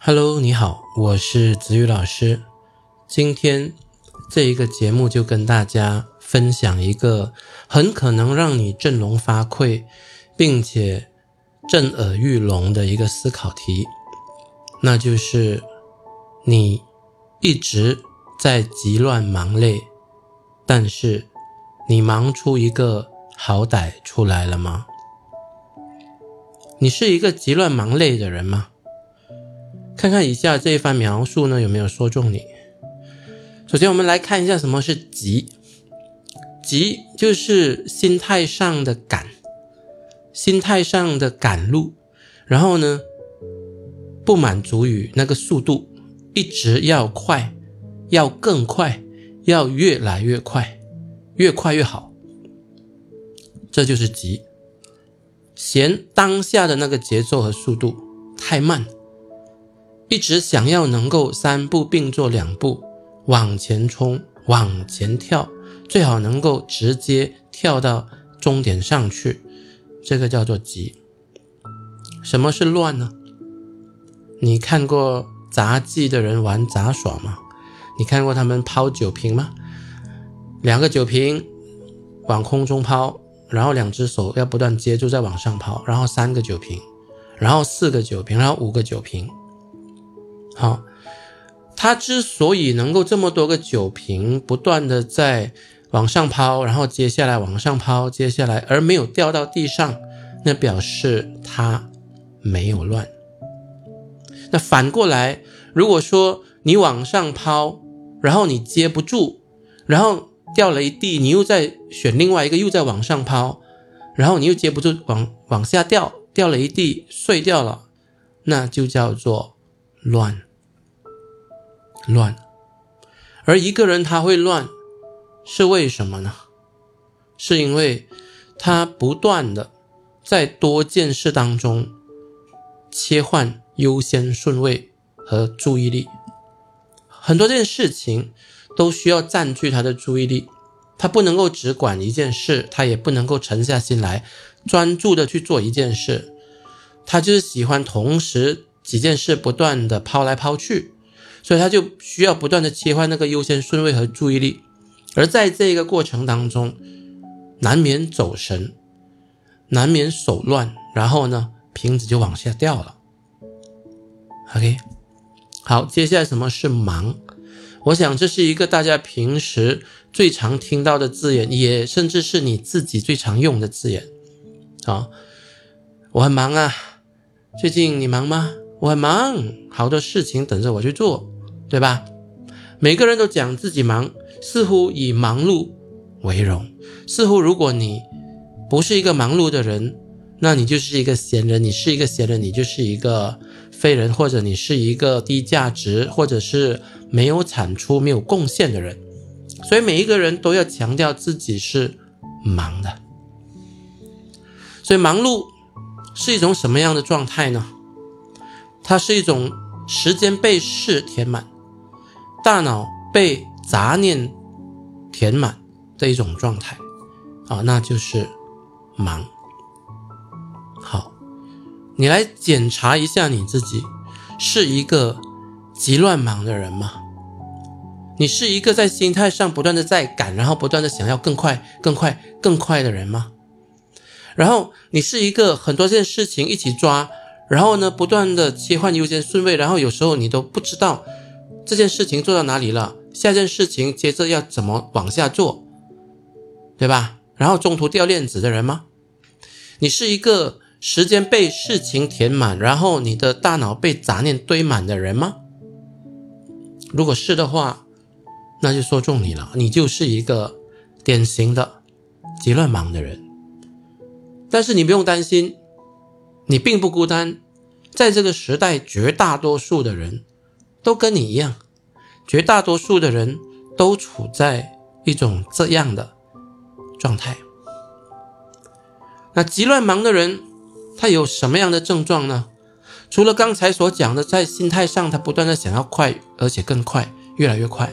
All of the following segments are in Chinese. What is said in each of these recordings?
Hello，你好，我是子宇老师。今天这一个节目就跟大家分享一个很可能让你振聋发聩，并且震耳欲聋的一个思考题，那就是你一直在急乱忙累，但是你忙出一个好歹出来了吗？你是一个急乱忙累的人吗？看看以下这一番描述呢，有没有说中你？首先，我们来看一下什么是急。急就是心态上的赶，心态上的赶路，然后呢，不满足于那个速度，一直要快，要更快，要越来越快，越快越好，这就是急。嫌当下的那个节奏和速度太慢。一直想要能够三步并作两步往前冲、往前跳，最好能够直接跳到终点上去，这个叫做急。什么是乱呢？你看过杂技的人玩杂耍吗？你看过他们抛酒瓶吗？两个酒瓶往空中抛，然后两只手要不断接住再往上抛，然后三个酒瓶，然后四个酒瓶，然后五个酒瓶。好，他之所以能够这么多个酒瓶不断的在往上抛，然后接下来往上抛，接下来而没有掉到地上，那表示他没有乱。那反过来，如果说你往上抛，然后你接不住，然后掉了一地，你又再选另外一个，又再往上抛，然后你又接不住，往往下掉，掉了一地，碎掉了，那就叫做乱。乱，而一个人他会乱，是为什么呢？是因为他不断的在多件事当中切换优先顺位和注意力，很多件事情都需要占据他的注意力，他不能够只管一件事，他也不能够沉下心来专注的去做一件事，他就是喜欢同时几件事不断的抛来抛去。所以他就需要不断的切换那个优先顺位和注意力，而在这个过程当中，难免走神，难免手乱，然后呢，瓶子就往下掉了。OK，好，接下来什么是忙？我想这是一个大家平时最常听到的字眼，也甚至是你自己最常用的字眼。啊，我很忙啊，最近你忙吗？我很忙，好多事情等着我去做。对吧？每个人都讲自己忙，似乎以忙碌为荣。似乎如果你不是一个忙碌的人，那你就是一个闲人。你是一个闲人，你就是一个废人，或者你是一个低价值，或者是没有产出、没有贡献的人。所以每一个人都要强调自己是忙的。所以忙碌是一种什么样的状态呢？它是一种时间被事填满。大脑被杂念填满的一种状态，啊，那就是忙。好，你来检查一下你自己，是一个急乱忙的人吗？你是一个在心态上不断的在赶，然后不断的想要更快、更快、更快的人吗？然后你是一个很多件事情一起抓，然后呢，不断的切换优先顺位，然后有时候你都不知道。这件事情做到哪里了？下件事情接着要怎么往下做，对吧？然后中途掉链子的人吗？你是一个时间被事情填满，然后你的大脑被杂念堆满的人吗？如果是的话，那就说中你了，你就是一个典型的极乱忙的人。但是你不用担心，你并不孤单，在这个时代，绝大多数的人。都跟你一样，绝大多数的人都处在一种这样的状态。那急乱忙的人，他有什么样的症状呢？除了刚才所讲的，在心态上他不断的想要快，而且更快，越来越快。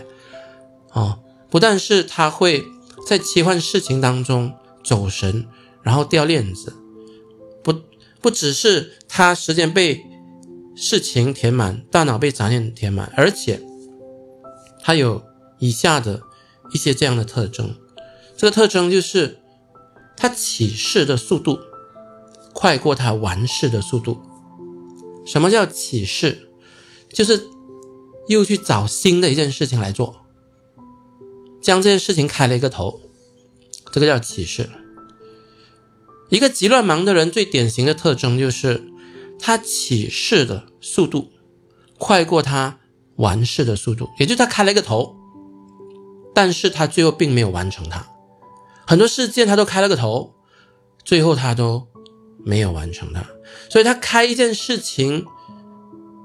哦，不但是他会在切换事情当中走神，然后掉链子，不不只是他时间被。事情填满，大脑被杂念填满，而且它有以下的一些这样的特征。这个特征就是，它起事的速度快过它完事的速度。什么叫起事？就是又去找新的一件事情来做，将这件事情开了一个头，这个叫起事。一个急乱忙的人最典型的特征就是。他起事的速度快过他完事的速度，也就是他开了一个头，但是他最后并没有完成它。很多事件他都开了个头，最后他都没有完成它。所以他开一件事情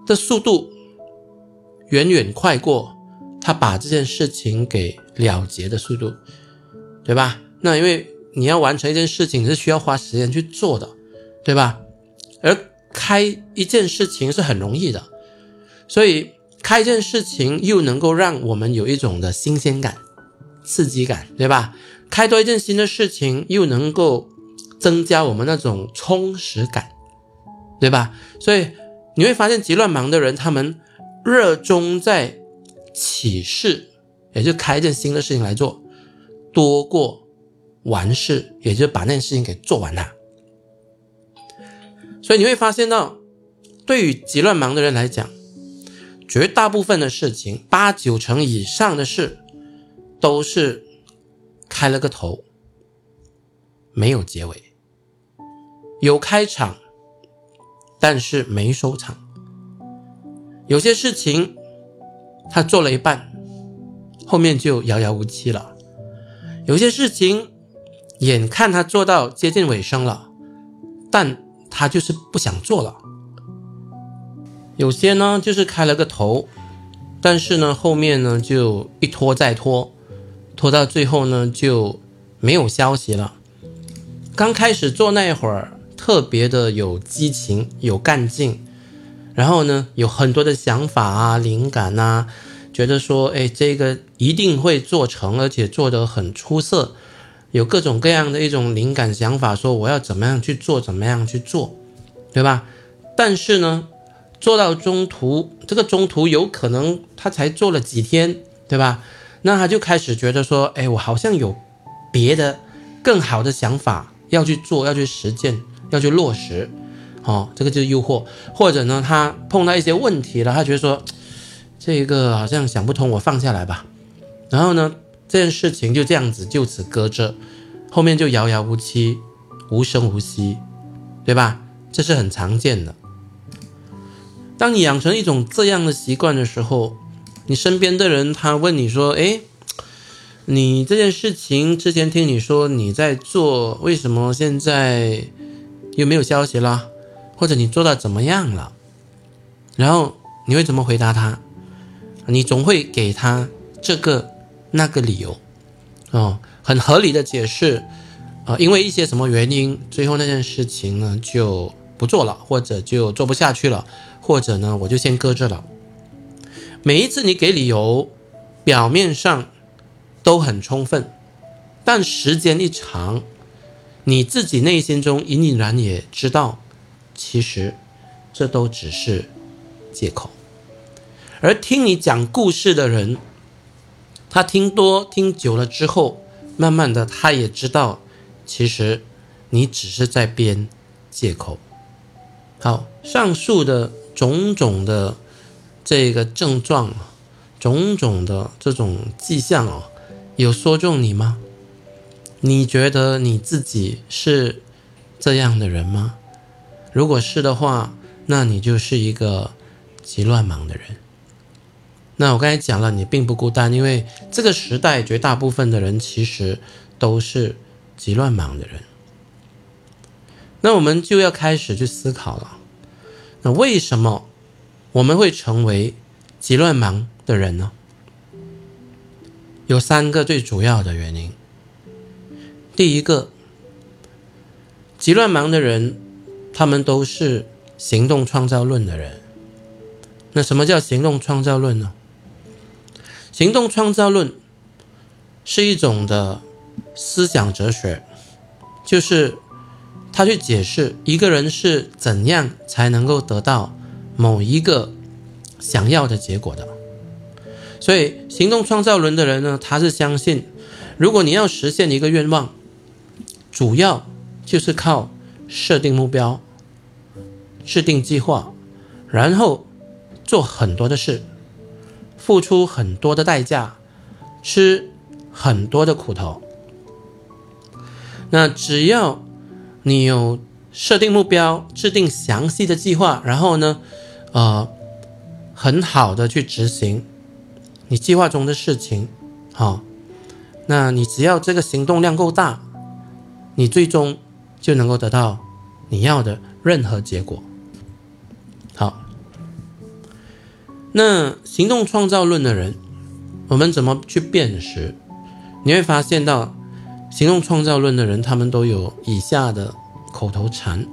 的速度远远快过他把这件事情给了结的速度，对吧？那因为你要完成一件事情是需要花时间去做的，对吧？而开一件事情是很容易的，所以开一件事情又能够让我们有一种的新鲜感、刺激感，对吧？开多一件新的事情又能够增加我们那种充实感，对吧？所以你会发现，急乱忙的人，他们热衷在起事，也就开一件新的事情来做，多过完事，也就把那件事情给做完它。所以你会发现到，对于急乱忙的人来讲，绝大部分的事情，八九成以上的事，都是开了个头，没有结尾，有开场，但是没收场。有些事情他做了一半，后面就遥遥无期了；有些事情眼看他做到接近尾声了，但。他就是不想做了，有些呢就是开了个头，但是呢后面呢就一拖再拖，拖到最后呢就没有消息了。刚开始做那会儿特别的有激情、有干劲，然后呢有很多的想法啊、灵感啊，觉得说哎这个一定会做成，而且做得很出色。有各种各样的一种灵感想法，说我要怎么样去做，怎么样去做，对吧？但是呢，做到中途，这个中途有可能他才做了几天，对吧？那他就开始觉得说，哎，我好像有别的更好的想法要去做，要去实践，要去落实，哦，这个就是诱惑。或者呢，他碰到一些问题了，他觉得说，这个好像想不通，我放下来吧。然后呢？这件事情就这样子就此搁着，后面就遥遥无期，无声无息，对吧？这是很常见的。当你养成一种这样的习惯的时候，你身边的人他问你说：“哎，你这件事情之前听你说你在做，为什么现在又没有消息了？或者你做到怎么样了？”然后你会怎么回答他？你总会给他这个。那个理由，哦，很合理的解释，啊，因为一些什么原因，最后那件事情呢就不做了，或者就做不下去了，或者呢我就先搁着了。每一次你给理由，表面上都很充分，但时间一长，你自己内心中隐隐然也知道，其实这都只是借口，而听你讲故事的人。他听多听久了之后，慢慢的他也知道，其实你只是在编借口。好，上述的种种的这个症状，种种的这种迹象哦，有说中你吗？你觉得你自己是这样的人吗？如果是的话，那你就是一个极乱忙的人。那我刚才讲了，你并不孤单，因为这个时代绝大部分的人其实都是极乱忙的人。那我们就要开始去思考了，那为什么我们会成为急乱忙的人呢？有三个最主要的原因。第一个，急乱忙的人，他们都是行动创造论的人。那什么叫行动创造论呢？行动创造论是一种的思想哲学，就是他去解释一个人是怎样才能够得到某一个想要的结果的。所以，行动创造论的人呢，他是相信，如果你要实现一个愿望，主要就是靠设定目标、制定计划，然后做很多的事，付出很多的代价，吃很多的苦头。那只要你有设定目标、制定详细的计划，然后呢，呃，很好的去执行。你计划中的事情，好，那你只要这个行动量够大，你最终就能够得到你要的任何结果。好，那行动创造论的人，我们怎么去辨识？你会发现到，行动创造论的人，他们都有以下的口头禅，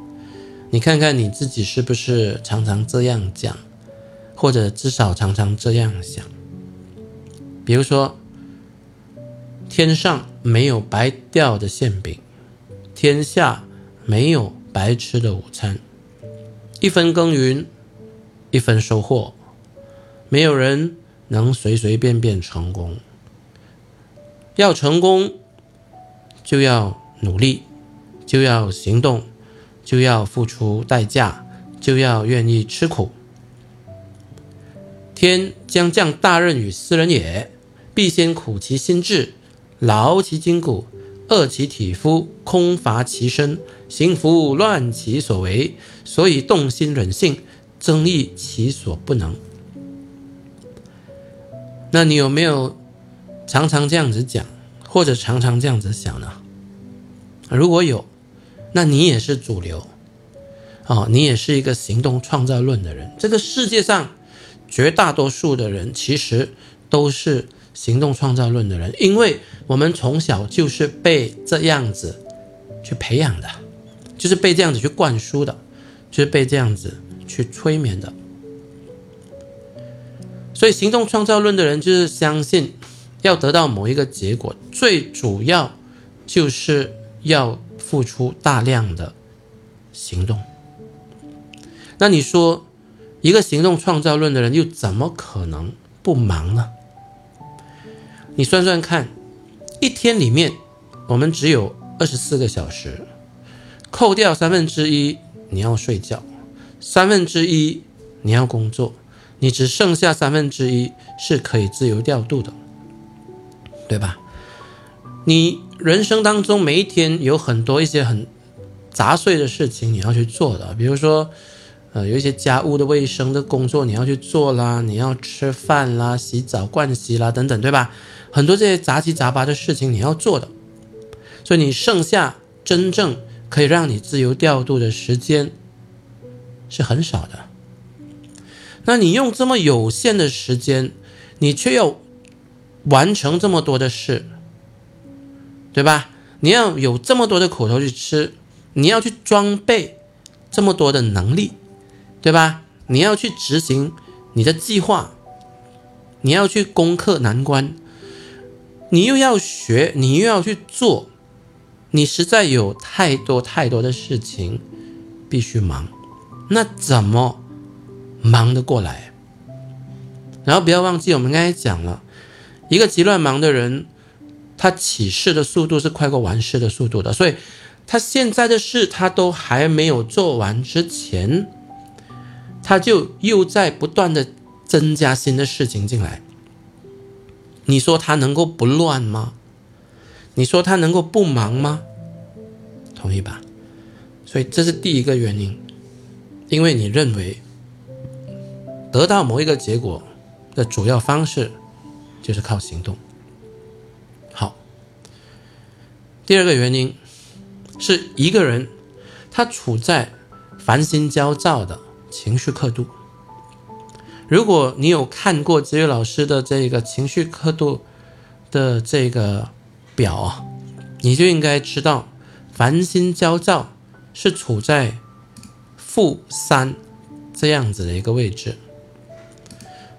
你看看你自己是不是常常这样讲，或者至少常常这样想。比如说，天上没有白掉的馅饼，天下没有白吃的午餐，一分耕耘一分收获，没有人能随随便便成功。要成功，就要努力，就要行动，就要付出代价，就要愿意吃苦。天将降大任于斯人也。必先苦其心志，劳其筋骨，饿其体肤，空乏其身，行拂乱其所为，所以动心忍性，增益其所不能。那你有没有常常这样子讲，或者常常这样子想呢？如果有，那你也是主流哦，你也是一个行动创造论的人。这个世界上绝大多数的人，其实都是。行动创造论的人，因为我们从小就是被这样子去培养的，就是被这样子去灌输的，就是被这样子去催眠的。所以，行动创造论的人就是相信，要得到某一个结果，最主要就是要付出大量的行动。那你说，一个行动创造论的人又怎么可能不忙呢？你算算看，一天里面我们只有二十四个小时，扣掉三分之一你要睡觉，三分之一你要工作，你只剩下三分之一是可以自由调度的，对吧？你人生当中每一天有很多一些很杂碎的事情你要去做的，比如说。呃，有一些家务的卫生的工作你要去做啦，你要吃饭啦、洗澡、盥洗啦等等，对吧？很多这些杂七杂八的事情你要做的，所以你剩下真正可以让你自由调度的时间是很少的。那你用这么有限的时间，你却要完成这么多的事，对吧？你要有这么多的口头去吃，你要去装备这么多的能力。对吧？你要去执行你的计划，你要去攻克难关，你又要学，你又要去做，你实在有太多太多的事情必须忙，那怎么忙得过来？然后不要忘记，我们刚才讲了一个极乱忙的人，他起事的速度是快过完事的速度的，所以他现在的事他都还没有做完之前。他就又在不断的增加新的事情进来，你说他能够不乱吗？你说他能够不忙吗？同意吧？所以这是第一个原因，因为你认为得到某一个结果的主要方式就是靠行动。第二个原因是一个人他处在烦心焦躁的。情绪刻度。如果你有看过子宇老师的这个情绪刻度的这个表啊，你就应该知道，烦心焦躁是处在负三这样子的一个位置。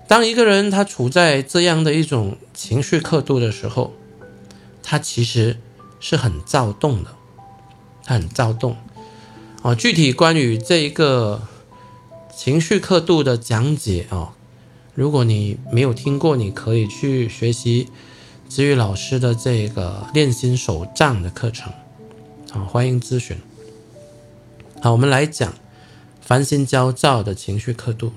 当一个人他处在这样的一种情绪刻度的时候，他其实是很躁动的，他很躁动。哦，具体关于这一个。情绪刻度的讲解哦。如果你没有听过，你可以去学习子宇老师的这个练心手账的课程，好，欢迎咨询。好，我们来讲烦心焦躁的情绪刻度。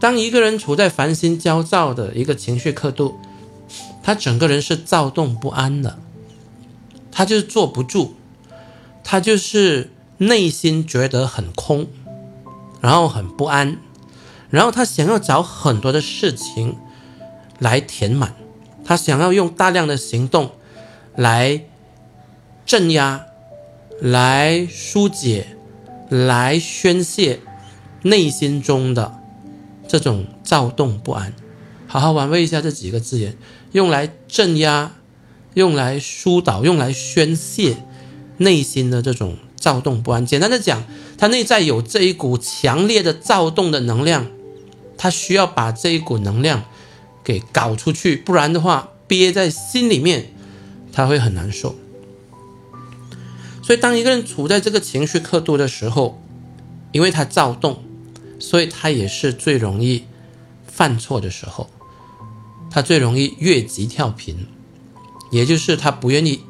当一个人处在烦心焦躁的一个情绪刻度，他整个人是躁动不安的，他就是坐不住，他就是内心觉得很空，然后很不安，然后他想要找很多的事情来填满，他想要用大量的行动来镇压、来疏解、来宣泄内心中的。这种躁动不安，好好玩味一下这几个字眼，用来镇压，用来疏导，用来宣泄内心的这种躁动不安。简单的讲，他内在有这一股强烈的躁动的能量，他需要把这一股能量给搞出去，不然的话憋在心里面，他会很难受。所以，当一个人处在这个情绪刻度的时候，因为他躁动。所以他也是最容易犯错的时候，他最容易越级跳频，也就是他不愿意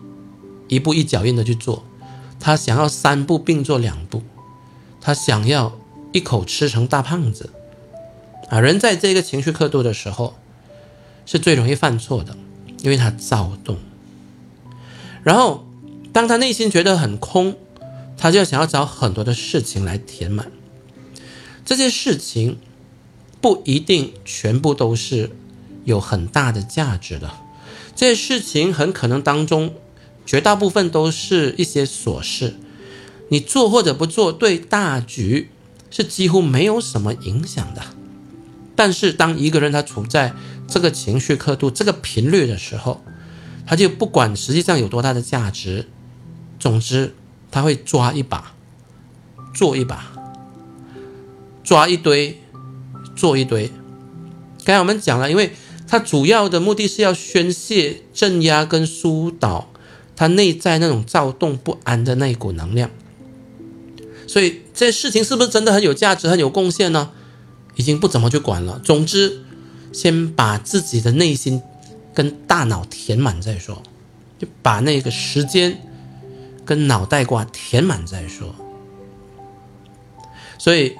一步一脚印的去做，他想要三步并作两步，他想要一口吃成大胖子啊！人在这个情绪刻度的时候，是最容易犯错的，因为他躁动。然后当他内心觉得很空，他就想要找很多的事情来填满。这些事情不一定全部都是有很大的价值的，这些事情很可能当中绝大部分都是一些琐事，你做或者不做对大局是几乎没有什么影响的。但是当一个人他处在这个情绪刻度、这个频率的时候，他就不管实际上有多大的价值，总之他会抓一把，做一把。抓一堆，做一堆。刚才我们讲了，因为它主要的目的是要宣泄、镇压跟疏导他内在那种躁动不安的那一股能量。所以这事情是不是真的很有价值、很有贡献呢？已经不怎么去管了。总之，先把自己的内心跟大脑填满再说，就把那个时间跟脑袋瓜填满再说。所以。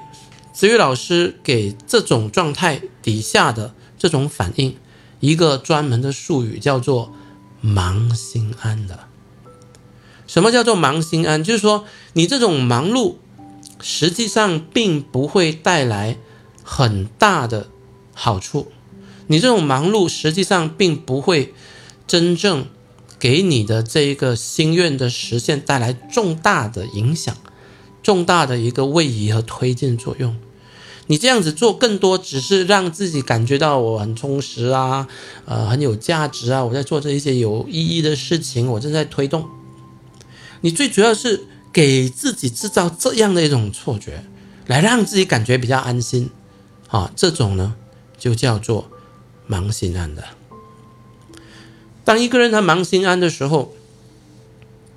子宇老师给这种状态底下的这种反应一个专门的术语，叫做“忙心安”的。什么叫做忙心安？就是说你这种忙碌，实际上并不会带来很大的好处。你这种忙碌，实际上并不会真正给你的这一个心愿的实现带来重大的影响。重大的一个位移和推进作用，你这样子做更多只是让自己感觉到我很充实啊，呃，很有价值啊，我在做这一些有意义的事情，我正在推动。你最主要是给自己制造这样的一种错觉，来让自己感觉比较安心，啊，这种呢就叫做忙心安的。当一个人他忙心安的时候，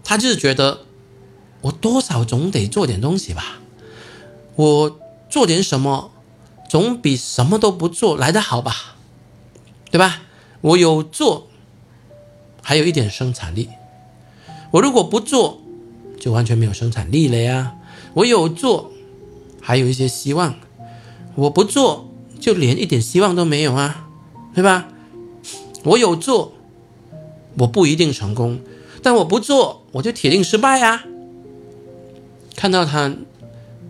他就是觉得。我多少总得做点东西吧，我做点什么，总比什么都不做来得好吧，对吧？我有做，还有一点生产力。我如果不做，就完全没有生产力了呀。我有做，还有一些希望。我不做，就连一点希望都没有啊，对吧？我有做，我不一定成功，但我不做，我就铁定失败呀。看到他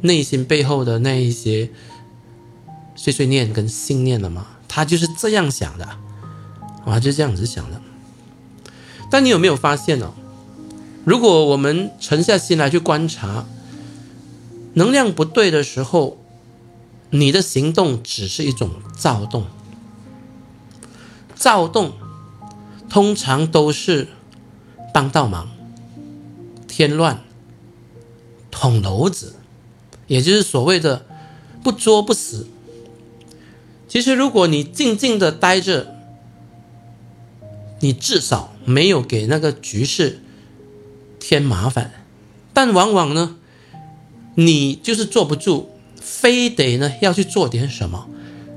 内心背后的那一些碎碎念跟信念了吗？他就是这样想的，啊，就这样子想的。但你有没有发现哦？如果我们沉下心来去观察，能量不对的时候，你的行动只是一种躁动。躁动通常都是帮倒忙，添乱。捅娄子，也就是所谓的不作不死。其实，如果你静静的待着，你至少没有给那个局势添麻烦。但往往呢，你就是坐不住，非得呢要去做点什么，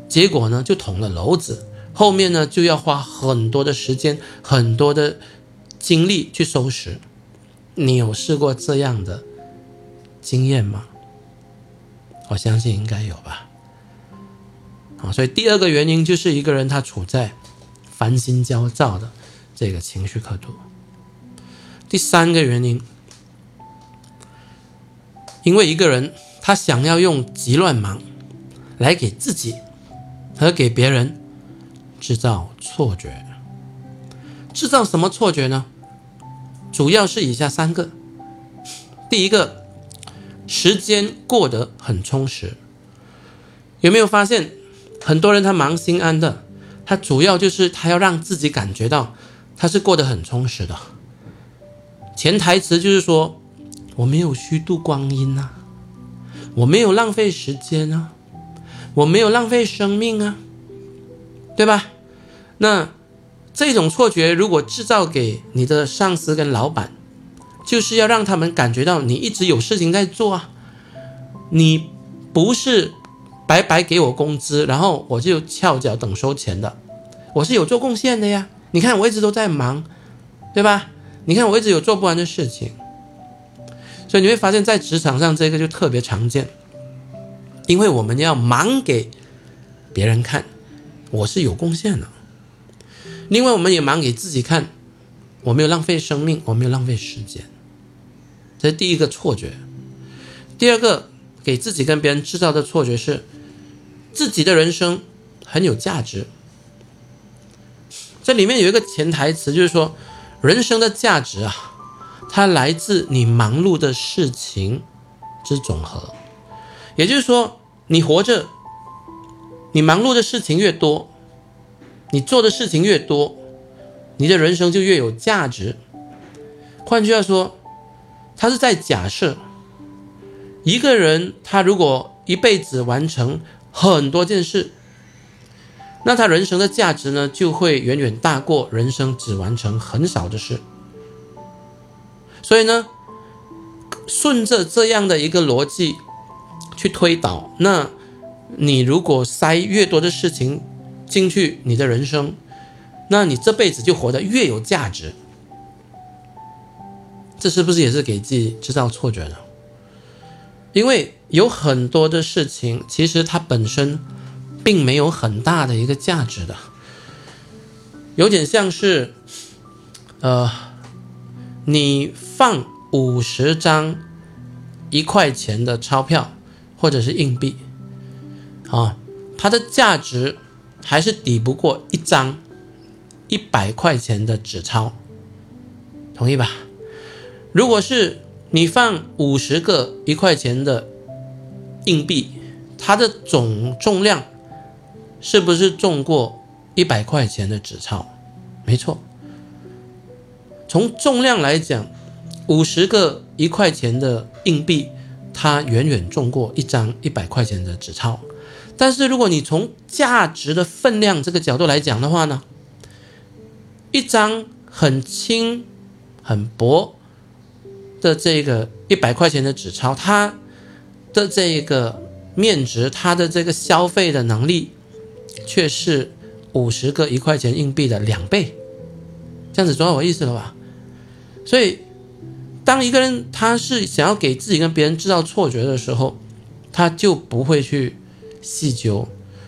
结果呢就捅了篓子，后面呢就要花很多的时间、很多的精力去收拾。你有试过这样的经验吗？我相信应该有吧。啊，所以第二个原因就是一个人他处在烦心焦躁的这个情绪刻度。第三个原因，因为一个人他想要用急乱忙来给自己和给别人制造错觉，制造什么错觉呢？主要是以下三个：第一个，时间过得很充实。有没有发现，很多人他忙心安的，他主要就是他要让自己感觉到他是过得很充实的。潜台词就是说，我没有虚度光阴啊，我没有浪费时间啊，我没有浪费生命啊，对吧？那这种错觉如果制造给你的上司跟老板，就是要让他们感觉到你一直有事情在做啊，你不是白白给我工资，然后我就翘脚等收钱的，我是有做贡献的呀。你看我一直都在忙，对吧？你看，我一直有做不完的事情，所以你会发现在职场上这个就特别常见，因为我们要忙给别人看，我是有贡献的。另外，我们也忙给自己看，我没有浪费生命，我没有浪费时间。这是第一个错觉。第二个，给自己跟别人制造的错觉是，自己的人生很有价值。这里面有一个潜台词，就是说。人生的价值啊，它来自你忙碌的事情之总和。也就是说，你活着，你忙碌的事情越多，你做的事情越多，你的人生就越有价值。换句话说，他是在假设一个人他如果一辈子完成很多件事。那他人生的价值呢，就会远远大过人生只完成很少的事。所以呢，顺着这样的一个逻辑去推导，那你如果塞越多的事情进去你的人生，那你这辈子就活得越有价值。这是不是也是给自己制造错觉呢？因为有很多的事情，其实它本身。并没有很大的一个价值的，有点像是，呃，你放五十张一块钱的钞票或者是硬币，啊，它的价值还是抵不过一张一百块钱的纸钞，同意吧？如果是你放五十个一块钱的硬币，它的总重量。是不是重过一百块钱的纸钞？没错。从重量来讲，五十个一块钱的硬币，它远远重过一张一百块钱的纸钞。但是如果你从价值的分量这个角度来讲的话呢，一张很轻、很薄的这个一百块钱的纸钞，它的这个面值，它的这个消费的能力。却是五十个一块钱硬币的两倍，这样子知道我意思了吧？所以，当一个人他是想要给自己跟别人制造错觉的时候，他就不会去细究，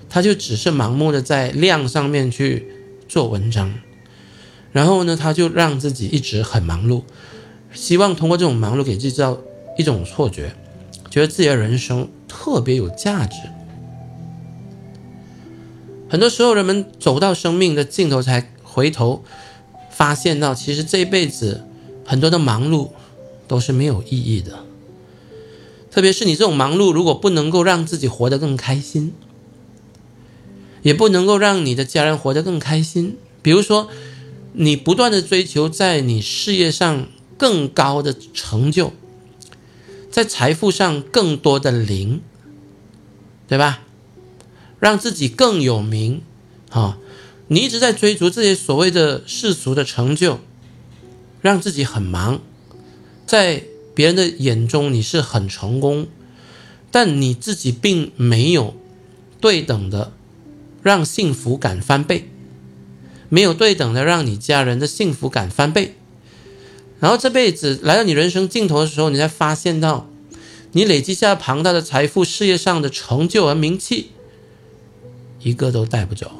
他就只是盲目的在量上面去做文章，然后呢，他就让自己一直很忙碌，希望通过这种忙碌给自己制造一种错觉，觉得自己的人生特别有价值。很多时候，人们走到生命的尽头，才回头发现到，其实这一辈子很多的忙碌都是没有意义的。特别是你这种忙碌，如果不能够让自己活得更开心，也不能够让你的家人活得更开心。比如说，你不断的追求在你事业上更高的成就，在财富上更多的零，对吧？让自己更有名，啊，你一直在追逐这些所谓的世俗的成就，让自己很忙，在别人的眼中你是很成功，但你自己并没有对等的让幸福感翻倍，没有对等的让你家人的幸福感翻倍。然后这辈子来到你人生尽头的时候，你才发现到，你累积下庞大的财富、事业上的成就和名气，一个都带不走。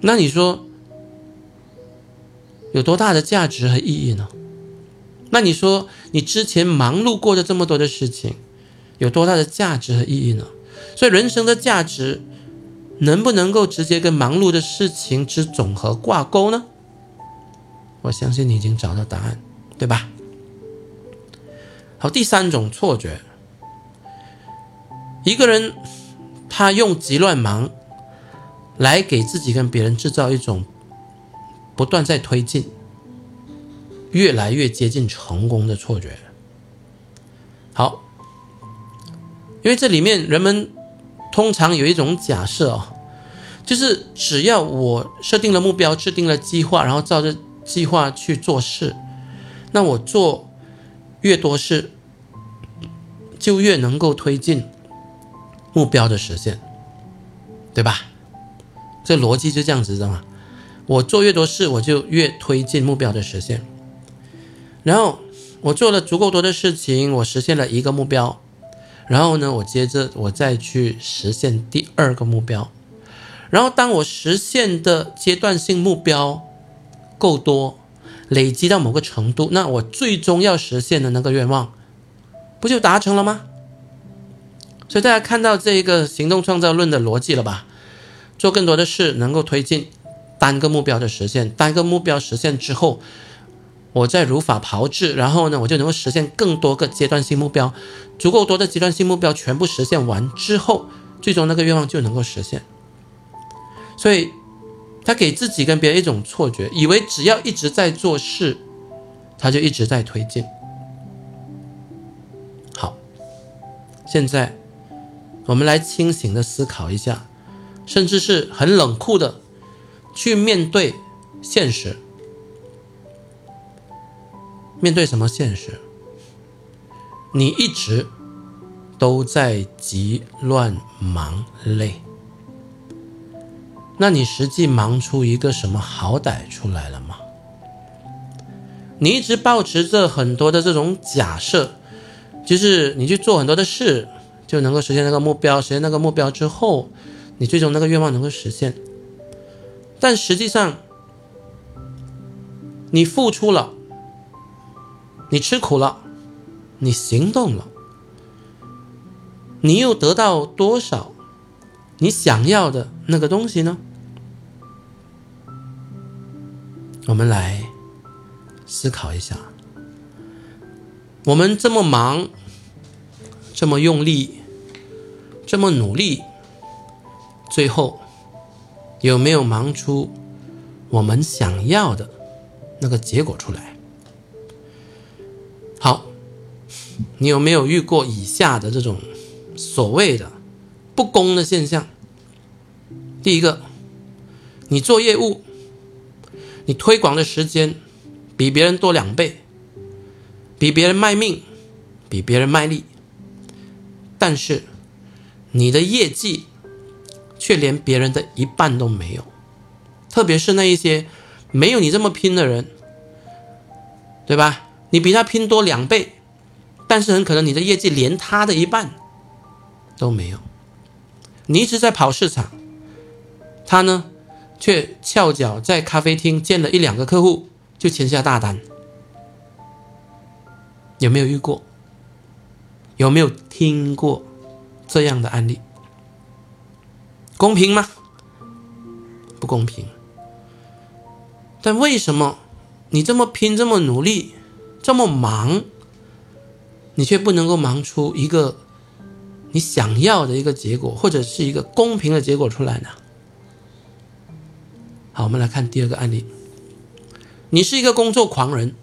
那你说有多大的价值和意义呢？那你说你之前忙碌过的这么多的事情？有多大的价值和意义呢？所以人生的价值能不能够直接跟忙碌的事情之总和挂钩呢？我相信你已经找到答案，对吧？好，第三种错觉，一个人他用急乱忙来给自己跟别人制造一种不断在推进、越来越接近成功的错觉。好。因为这里面人们通常有一种假设哦，就是只要我设定了目标，制定了计划，然后照着计划去做事，那我做越多事，就越能够推进目标的实现，对吧？这逻辑就这样子的嘛。我做越多事，我就越推进目标的实现。然后我做了足够多的事情，我实现了一个目标。然后呢，我接着我再去实现第二个目标，然后当我实现的阶段性目标够多，累积到某个程度，那我最终要实现的那个愿望，不就达成了吗？所以大家看到这一个行动创造论的逻辑了吧？做更多的事能够推进单个目标的实现，单个目标实现之后。我再如法炮制，然后呢，我就能够实现更多个阶段性目标，足够多的阶段性目标全部实现完之后，最终那个愿望就能够实现。所以，他给自己跟别人一种错觉，以为只要一直在做事，他就一直在推进。好，现在我们来清醒的思考一下，甚至是很冷酷的去面对现实。面对什么现实？你一直都在急乱忙累，那你实际忙出一个什么好歹出来了吗？你一直保持着很多的这种假设，就是你去做很多的事，就能够实现那个目标，实现那个目标之后，你最终那个愿望能够实现。但实际上，你付出了。你吃苦了，你行动了，你又得到多少你想要的那个东西呢？我们来思考一下，我们这么忙，这么用力，这么努力，最后有没有忙出我们想要的那个结果出来？好，你有没有遇过以下的这种所谓的不公的现象？第一个，你做业务，你推广的时间比别人多两倍，比别人卖命，比别人卖力，但是你的业绩却连别人的一半都没有，特别是那一些没有你这么拼的人，对吧？你比他拼多两倍，但是很可能你的业绩连他的一半都没有。你一直在跑市场，他呢却翘脚在咖啡厅见了一两个客户就签下大单。有没有遇过？有没有听过这样的案例？公平吗？不公平。但为什么你这么拼，这么努力？这么忙，你却不能够忙出一个你想要的一个结果，或者是一个公平的结果出来呢？好，我们来看第二个案例。你是一个工作狂人，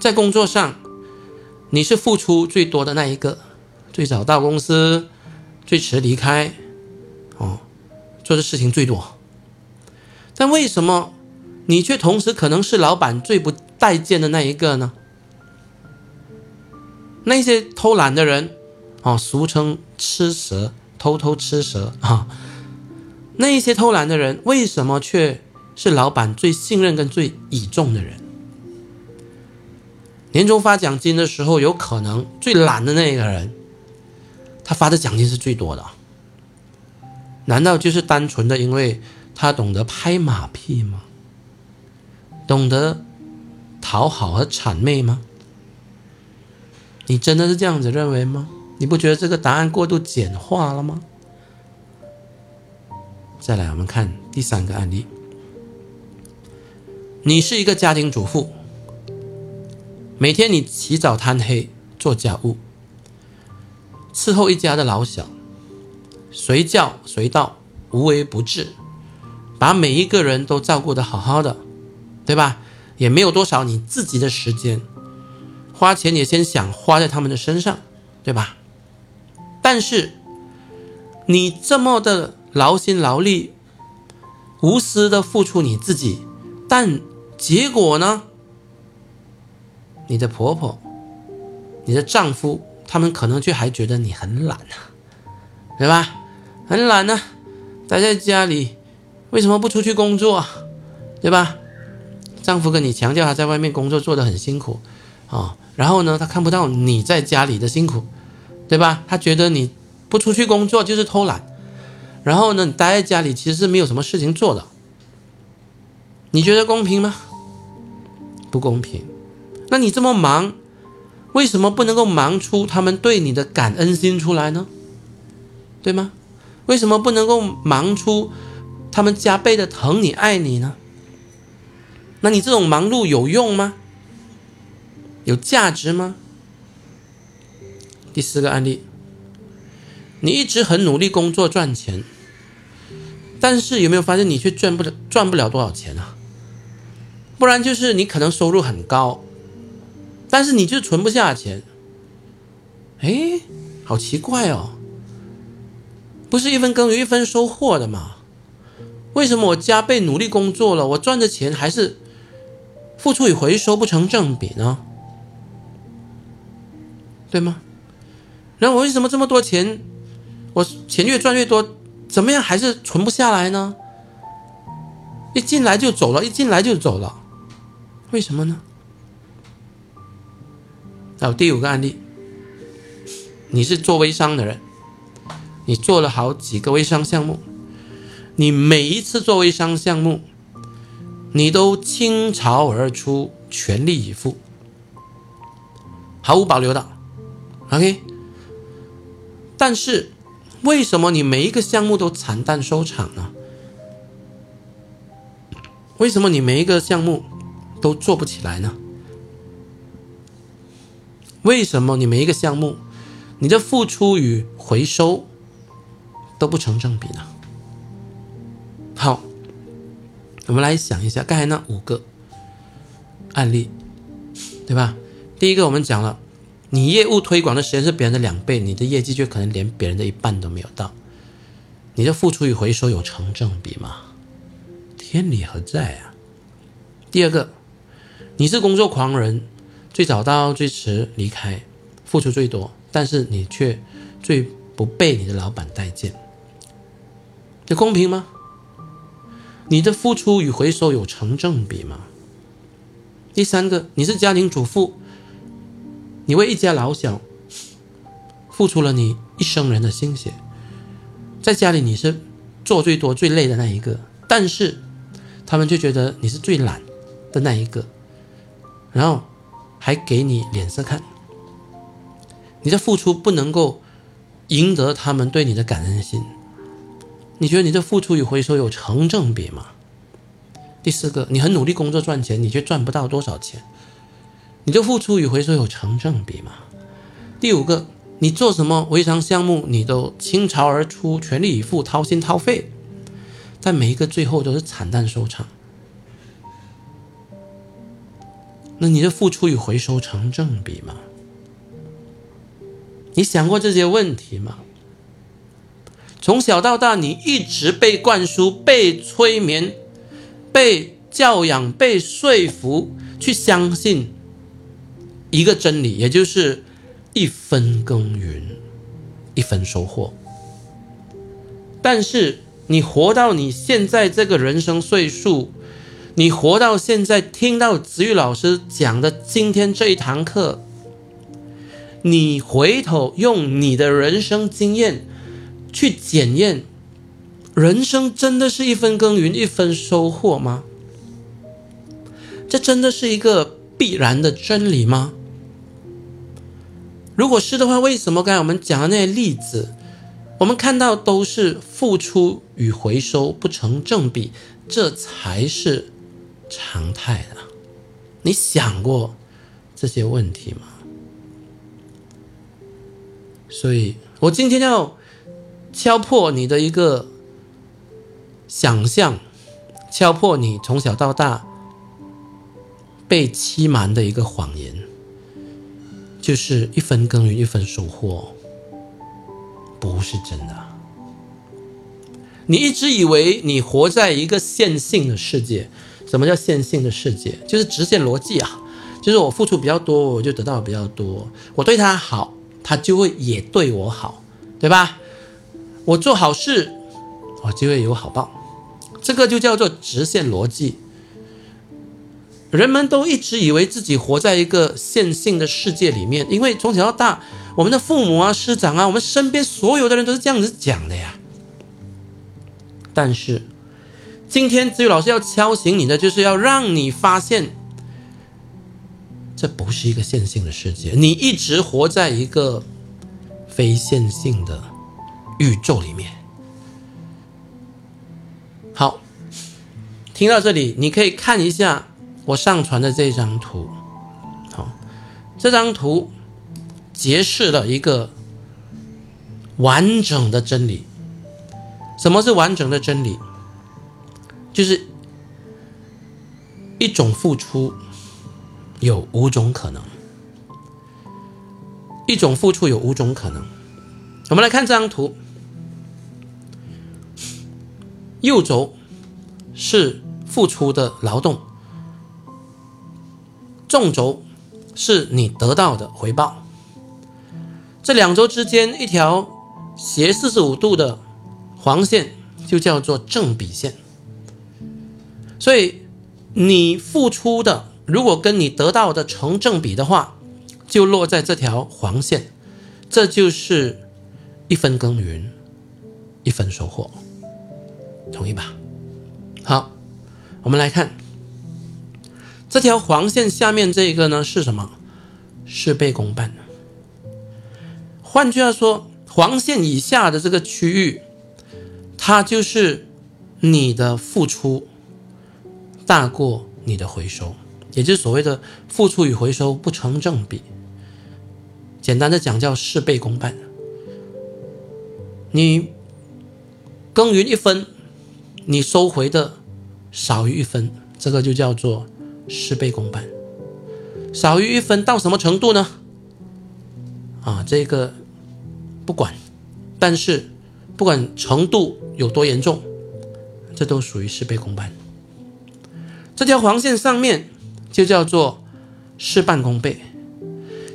在工作上你是付出最多的那一个，最早到公司，最迟离开，哦，做的事情最多。但为什么你却同时可能是老板最不待见的那一个呢？那些偷懒的人，哦，俗称吃蛇，偷偷吃蛇啊。那一些偷懒的人，为什么却是老板最信任跟最倚重的人？年终发奖金的时候，有可能最懒的那个人，他发的奖金是最多的。难道就是单纯的因为他懂得拍马屁吗？懂得讨好和谄媚吗？你真的是这样子认为吗？你不觉得这个答案过度简化了吗？再来，我们看第三个案例。你是一个家庭主妇，每天你起早贪黑做家务，伺候一家的老小，随叫随到，无微不至，把每一个人都照顾的好好的，对吧？也没有多少你自己的时间，花钱也先想花在他们的身上，对吧？但是你这么的。劳心劳力，无私的付出你自己，但结果呢？你的婆婆、你的丈夫，他们可能却还觉得你很懒啊，对吧？很懒呢，待在家里，为什么不出去工作？对吧？丈夫跟你强调他在外面工作做得很辛苦啊，然后呢，他看不到你在家里的辛苦，对吧？他觉得你不出去工作就是偷懒。然后呢，你待在家里其实是没有什么事情做的，你觉得公平吗？不公平。那你这么忙，为什么不能够忙出他们对你的感恩心出来呢？对吗？为什么不能够忙出他们加倍的疼你爱你呢？那你这种忙碌有用吗？有价值吗？第四个案例，你一直很努力工作赚钱。但是有没有发现你却赚不了赚不了多少钱啊？不然就是你可能收入很高，但是你就存不下钱。哎，好奇怪哦！不是一分耕耘一分收获的吗？为什么我加倍努力工作了，我赚的钱还是付出与回收不成正比呢？对吗？那我为什么这么多钱，我钱越赚越多？怎么样还是存不下来呢？一进来就走了，一进来就走了，为什么呢？还有第五个案例，你是做微商的人，你做了好几个微商项目，你每一次做微商项目，你都倾巢而出，全力以赴，毫无保留的，OK，但是。为什么你每一个项目都惨淡收场呢？为什么你每一个项目都做不起来呢？为什么你每一个项目，你的付出与回收都不成正比呢？好，我们来想一下刚才那五个案例，对吧？第一个我们讲了。你业务推广的时间是别人的两倍，你的业绩就可能连别人的一半都没有到。你的付出与回收有成正比吗？天理何在啊？第二个，你是工作狂人，最早到最迟离开，付出最多，但是你却最不被你的老板待见，这公平吗？你的付出与回收有成正比吗？第三个，你是家庭主妇。你为一家老小付出了你一生人的心血，在家里你是做最多最累的那一个，但是他们就觉得你是最懒的那一个，然后还给你脸色看。你的付出不能够赢得他们对你的感恩心，你觉得你的付出与回收有成正比吗？第四个，你很努力工作赚钱，你却赚不到多少钱。你的付出与回收有成正比吗？第五个，你做什么微商项目，你都倾巢而出，全力以赴，掏心掏肺，但每一个最后都是惨淡收场。那你的付出与回收成正比吗？你想过这些问题吗？从小到大，你一直被灌输、被催眠、被教养、被说服，去相信。一个真理，也就是一分耕耘一分收获。但是你活到你现在这个人生岁数，你活到现在，听到子玉老师讲的今天这一堂课，你回头用你的人生经验去检验，人生真的是一分耕耘一分收获吗？这真的是一个必然的真理吗？如果是的话，为什么刚才我们讲的那些例子？我们看到都是付出与回收不成正比，这才是常态的。你想过这些问题吗？所以我今天要敲破你的一个想象，敲破你从小到大被欺瞒的一个谎言，就是一分耕耘一分收获。不是真的。你一直以为你活在一个线性的世界。什么叫线性的世界？就是直线逻辑啊，就是我付出比较多，我就得到比较多。我对他好，他就会也对我好，对吧？我做好事，我就会有好报。这个就叫做直线逻辑。人们都一直以为自己活在一个线性的世界里面，因为从小到大。我们的父母啊、师长啊，我们身边所有的人都是这样子讲的呀。但是，今天子宇老师要敲醒你的，就是要让你发现，这不是一个线性的世界，你一直活在一个非线性的宇宙里面。好，听到这里，你可以看一下我上传的这张图。好，这张图。揭示了一个完整的真理。什么是完整的真理？就是一种付出有五种可能，一种付出有五种可能。我们来看这张图，右轴是付出的劳动，纵轴是你得到的回报。这两周之间一条斜四十五度的黄线就叫做正比线，所以你付出的如果跟你得到的成正比的话，就落在这条黄线，这就是一分耕耘一分收获，同意吧？好，我们来看这条黄线下面这个呢是什么？事倍功半。换句话说，黄线以下的这个区域，它就是你的付出大过你的回收，也就是所谓的付出与回收不成正比。简单的讲叫事倍功半。你耕耘一分，你收回的少于一分，这个就叫做事倍功半。少于一分到什么程度呢？啊，这个。不管，但是不管程度有多严重，这都属于事倍功半。这条黄线上面就叫做事半功倍，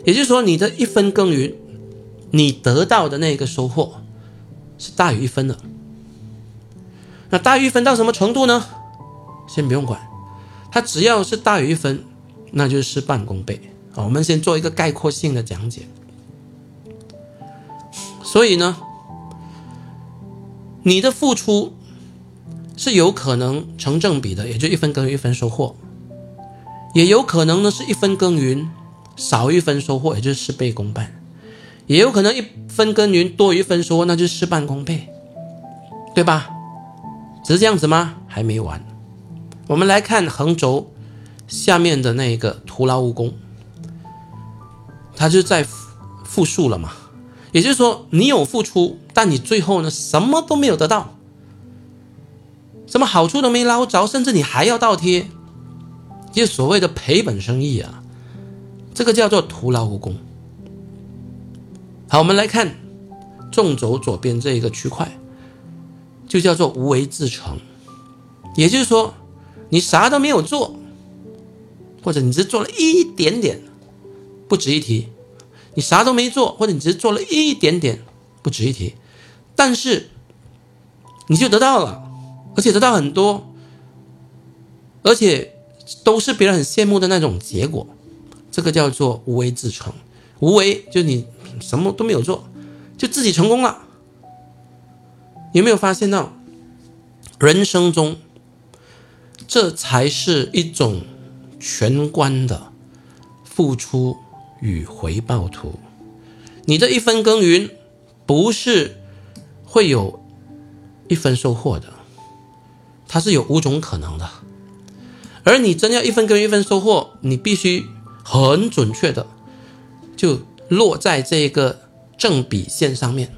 也就是说，你的一分耕耘，你得到的那个收获是大于一分的。那大于一分到什么程度呢？先不用管，它只要是大于一分，那就是事半功倍。啊，我们先做一个概括性的讲解。所以呢，你的付出是有可能成正比的，也就一分耕耘一分收获；也有可能呢是一分耕耘少一分收获，也就是事倍功半；也有可能一分耕耘多一分收获，那就是事半功倍，对吧？只是这样子吗？还没完。我们来看横轴下面的那个徒劳无功，它就在复数了嘛。也就是说，你有付出，但你最后呢，什么都没有得到，什么好处都没捞着，甚至你还要倒贴，就所谓的赔本生意啊，这个叫做徒劳无功。好，我们来看纵轴左边这一个区块，就叫做无为自成。也就是说，你啥都没有做，或者你只做了一点点，不值一提。你啥都没做，或者你只做了一点点，不值一提。但是你就得到了，而且得到很多，而且都是别人很羡慕的那种结果。这个叫做无为自成。无为就你什么都没有做，就自己成功了。有没有发现到人生中，这才是一种全观的付出与回报图？你这一分耕耘，不是会有一分收获的，它是有五种可能的。而你真要一分耕耘一分收获，你必须很准确的就落在这个正比线上面。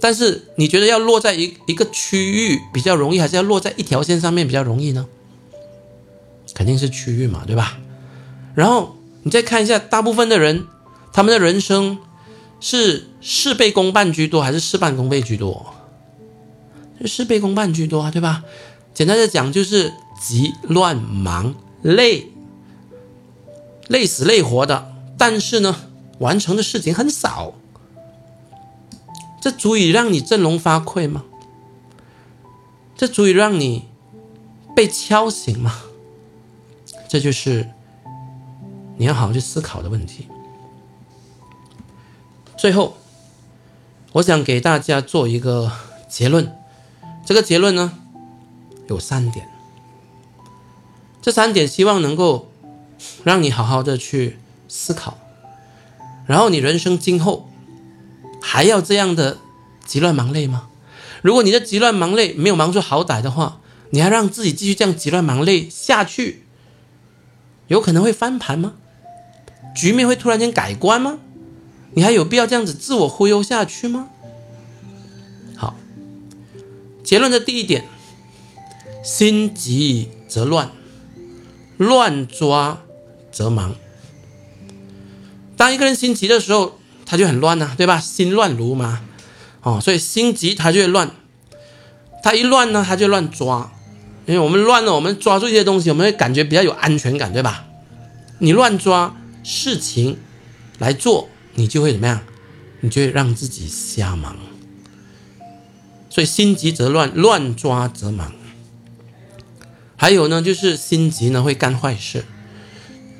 但是你觉得要落在一一个区域比较容易，还是要落在一条线上面比较容易呢？肯定是区域嘛，对吧？然后你再看一下，大部分的人，他们的人生是事倍功半居多，还是事半功倍居多？事倍功半居多啊，对吧？简单的讲，就是急乱忙累，累死累活的，但是呢，完成的事情很少。这足以让你振聋发聩吗？这足以让你被敲醒吗？这就是你要好好去思考的问题。最后，我想给大家做一个结论。这个结论呢，有三点。这三点希望能够让你好好的去思考，然后你人生今后。还要这样的急乱忙累吗？如果你的急乱忙累没有忙出好歹的话，你还让自己继续这样急乱忙累下去，有可能会翻盘吗？局面会突然间改观吗？你还有必要这样子自我忽悠下去吗？结论的第一点：心急则乱，乱抓则忙。当一个人心急的时候，他就很乱呐，对吧？心乱如麻，哦，所以心急他就会乱，他一乱呢，他就乱抓，因为我们乱了，我们抓住一些东西，我们会感觉比较有安全感，对吧？你乱抓事情来做，你就会怎么样？你就会让自己瞎忙。所以心急则乱，乱抓则忙。还有呢，就是心急呢会干坏事，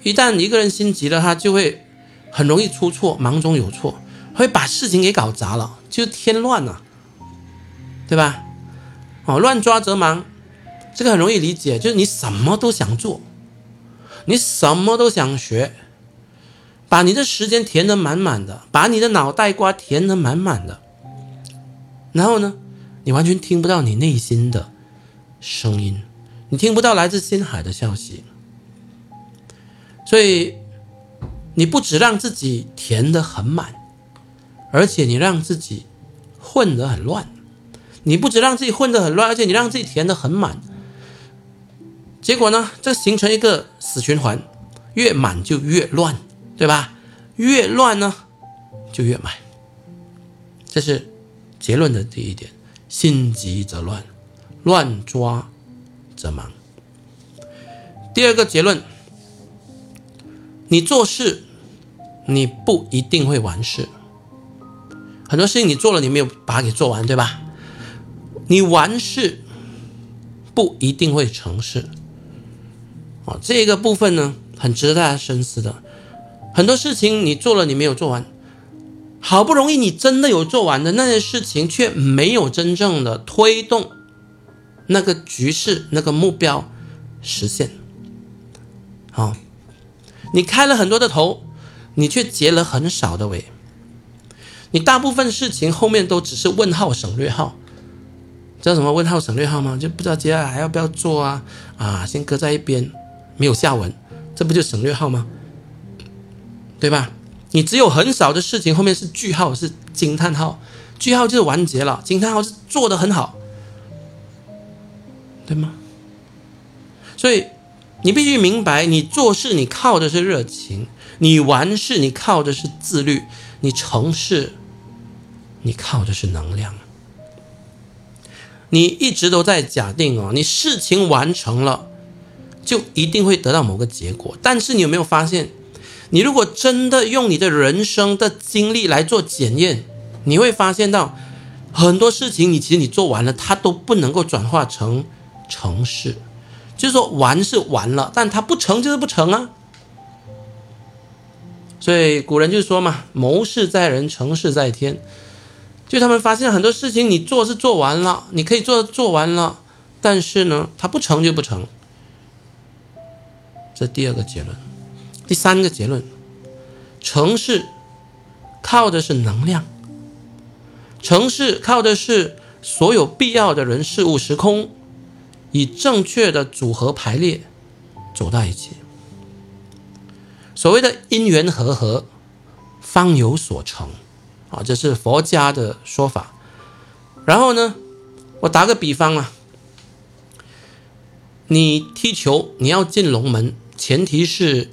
一旦一个人心急了，他就会。很容易出错，忙中有错，会把事情给搞砸了，就添乱了，对吧？哦，乱抓则忙，这个很容易理解，就是你什么都想做，你什么都想学，把你的时间填得满满的，把你的脑袋瓜填得满满的，然后呢，你完全听不到你内心的声音，你听不到来自心海的消息，所以。你不只让自己填得很满，而且你让自己混得很乱。你不只让自己混得很乱，而且你让自己填得很满。结果呢，这形成一个死循环，越满就越乱，对吧？越乱呢，就越满。这是结论的第一点：心急则乱，乱抓则忙。第二个结论。你做事，你不一定会完事。很多事情你做了，你没有把它给做完，对吧？你完事不一定会成事。哦，这个部分呢，很值得大家深思的。很多事情你做了，你没有做完，好不容易你真的有做完的那些事情，却没有真正的推动那个局势、那个目标实现。好。你开了很多的头，你却结了很少的尾。你大部分事情后面都只是问号省略号，知道什么问号省略号吗？就不知道接下来还要不要做啊？啊，先搁在一边，没有下文，这不就省略号吗？对吧？你只有很少的事情后面是句号，是惊叹号，句号就是完结了，惊叹号是做的很好，对吗？所以。你必须明白，你做事你靠的是热情，你完事你靠的是自律，你成事你靠的是能量。你一直都在假定哦，你事情完成了，就一定会得到某个结果。但是你有没有发现，你如果真的用你的人生的经历来做检验，你会发现到很多事情，你其实你做完了，它都不能够转化成成事。就是说，完是完了，但它不成就是不成啊。所以古人就说嘛：“谋事在人，成事在天。”就他们发现很多事情，你做是做完了，你可以做做完了，但是呢，它不成就不成。这第二个结论，第三个结论，城市靠的是能量，城市靠的是所有必要的人事物时空，以正确的组合排列走到一起。所谓的因缘和合，方有所成，啊，这是佛家的说法。然后呢，我打个比方啊，你踢球，你要进龙门。前提是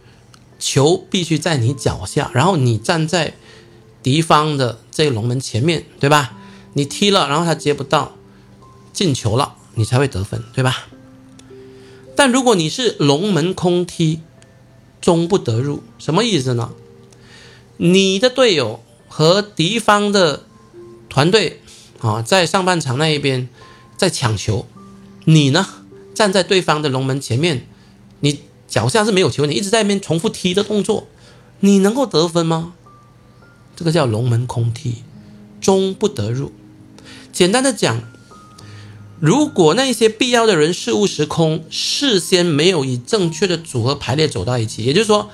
球必须在你脚下，然后你站在敌方的这个龙门前面对吧？你踢了，然后他接不到，进球了，你才会得分对吧？但如果你是龙门空踢，终不得入，什么意思呢？你的队友和敌方的团队啊，在上半场那一边在抢球，你呢站在对方的龙门前面，你。脚下是没有球，你一直在那边重复踢的动作，你能够得分吗？这个叫龙门空踢，终不得入。简单的讲，如果那些必要的人事物时空事先没有以正确的组合排列走到一起，也就是说，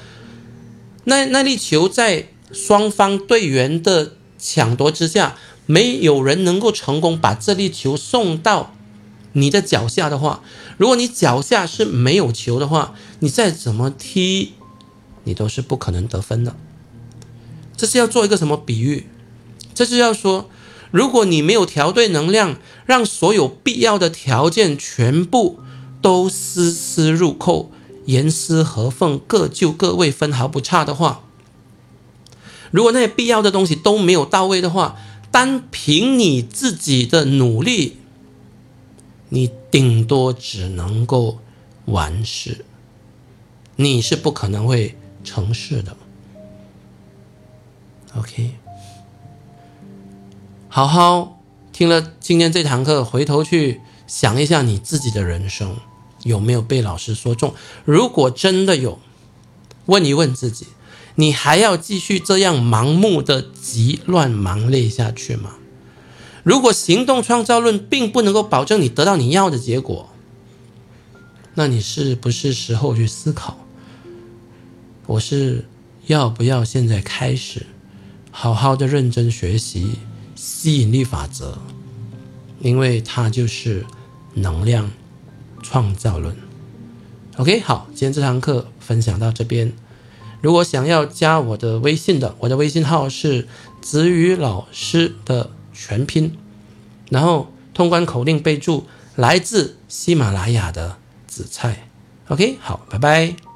那那粒球在双方队员的抢夺之下，没有人能够成功把这粒球送到。你的脚下的话，如果你脚下是没有球的话，你再怎么踢，你都是不可能得分的。这是要做一个什么比喻？这是要说，如果你没有调对能量，让所有必要的条件全部都丝丝入扣、严丝合缝、各就各位、分毫不差的话，如果那些必要的东西都没有到位的话，单凭你自己的努力。你顶多只能够完事，你是不可能会成事的。OK，好好听了今天这堂课，回头去想一下你自己的人生有没有被老师说中。如果真的有，问一问自己，你还要继续这样盲目的急乱忙累下去吗？如果行动创造论并不能够保证你得到你要的结果，那你是不是时候去思考，我是要不要现在开始好好的认真学习吸引力法则？因为它就是能量创造论。OK，好，今天这堂课分享到这边。如果想要加我的微信的，我的微信号是子宇老师的。全拼，然后通关口令备注来自喜马拉雅的紫菜。OK，好，拜拜。